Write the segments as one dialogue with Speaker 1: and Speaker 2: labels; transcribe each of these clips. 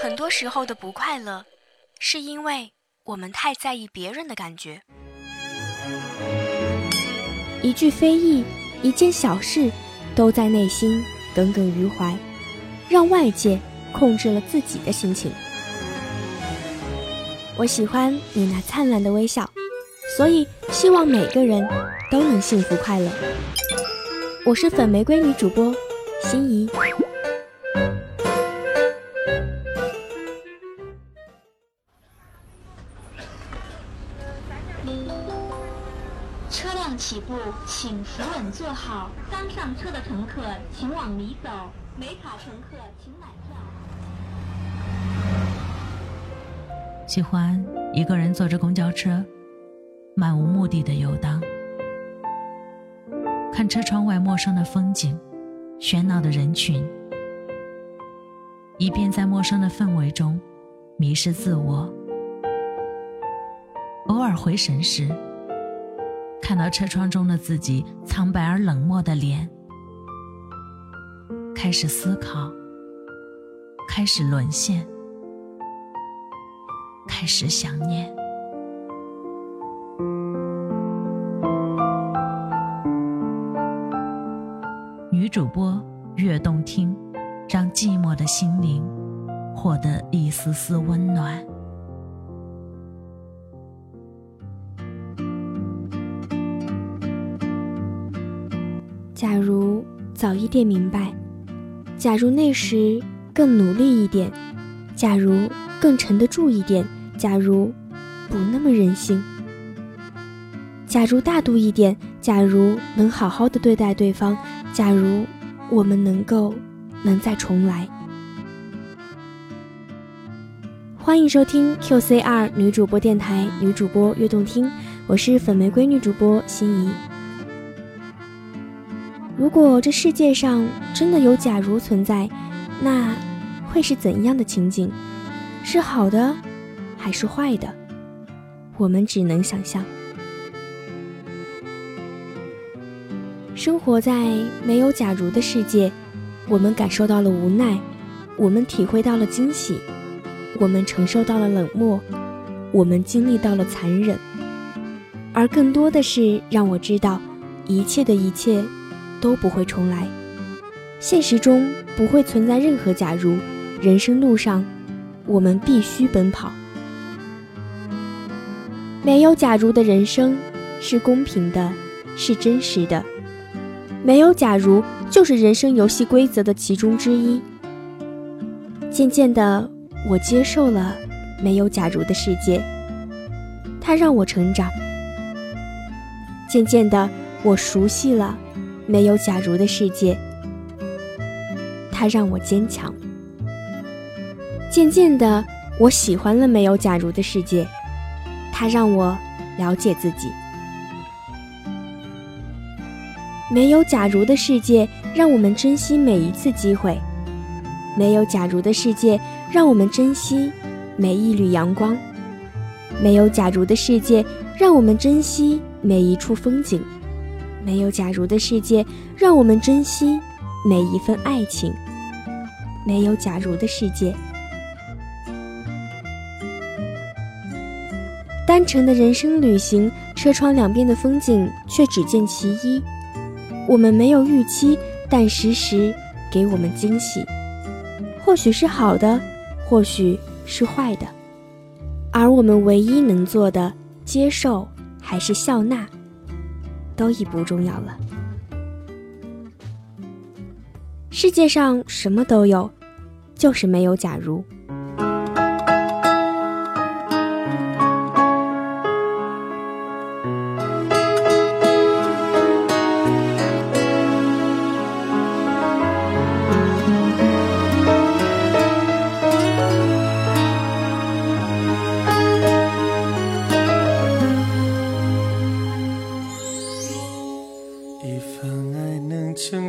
Speaker 1: 很多时候的不快乐，是因为我们太在意别人的感觉。
Speaker 2: 一句非议，一件小事，都在内心耿耿于怀，让外界控制了自己的心情。我喜欢你那灿烂的微笑，所以希望每个人都能幸福快乐。我是粉玫瑰女主播心怡。
Speaker 3: 车辆起步，请扶稳坐好。刚上车的乘客请往里走，没卡乘客请买票。
Speaker 4: 喜欢一个人坐着公交车，漫无目的的游荡，看车窗外陌生的风景，喧闹的人群，一边在陌生的氛围中迷失自我。偶尔回神时，看到车窗中的自己苍白而冷漠的脸，开始思考，开始沦陷。开始想念。女主播越动听，让寂寞的心灵获得一丝丝温暖。
Speaker 2: 假如早一点明白，假如那时更努力一点，假如更沉得住一点。假如不那么任性，假如大度一点，假如能好好的对待对方，假如我们能够能再重来。欢迎收听 QCR 女主播电台，女主播悦动听，我是粉玫瑰女主播心怡。如果这世界上真的有假如存在，那会是怎样的情景？是好的？还是坏的，我们只能想象。生活在没有假如的世界，我们感受到了无奈，我们体会到了惊喜，我们承受到了冷漠，我们经历到了残忍，而更多的是让我知道，一切的一切都不会重来。现实中不会存在任何假如，人生路上，我们必须奔跑。没有假如的人生是公平的，是真实的。没有假如，就是人生游戏规则的其中之一。渐渐的，我接受了没有假如的世界，它让我成长。渐渐的，我熟悉了没有假如的世界，它让我坚强。渐渐的，我喜欢了没有假如的世界。它让我了解自己。没有假如的世界，让我们珍惜每一次机会；没有假如的世界，让我们珍惜每一缕阳光；没有假如的世界，让我们珍惜每一处风景；没有假如的世界，让我们珍惜每一份爱情；没有假如的世界。单程的人生旅行，车窗两边的风景却只见其一。我们没有预期，但时时给我们惊喜。或许是好的，或许是坏的，而我们唯一能做的，接受还是笑纳，都已不重要了。世界上什么都有，就是没有假如。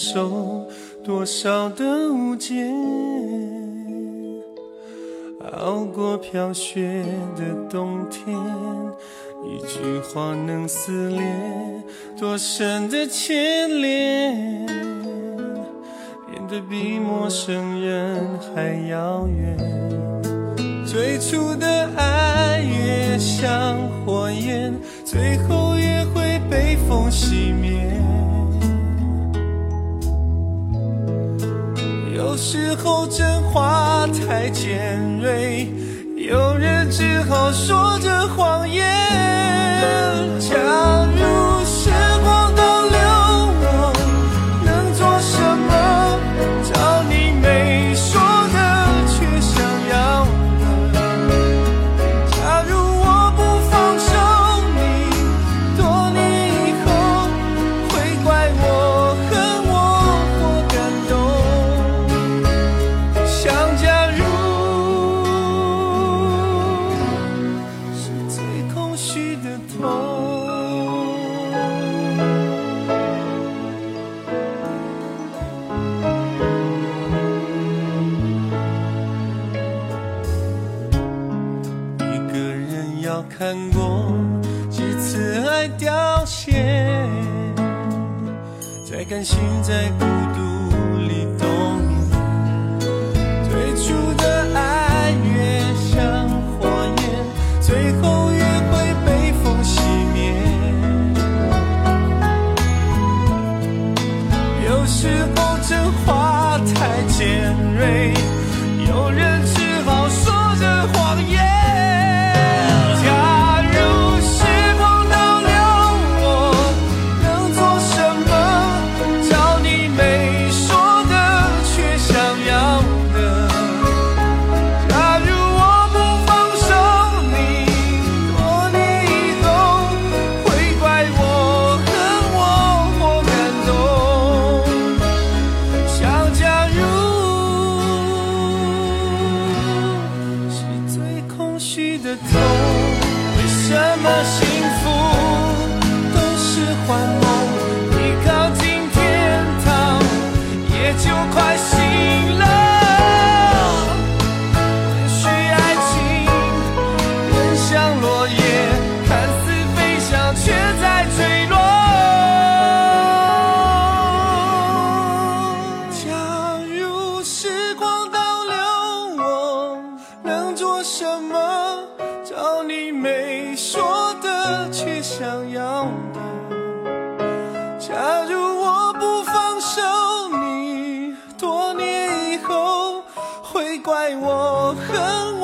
Speaker 5: 受多少的误解，熬过飘雪的冬天，一句话能撕裂多深的牵连，变得比陌生人还遥远。最初的爱越像火焰，最后也会被风熄。尖锐有人只好说着谎言。要看过几次爱凋谢，再甘心再孤。欢。爱我恨。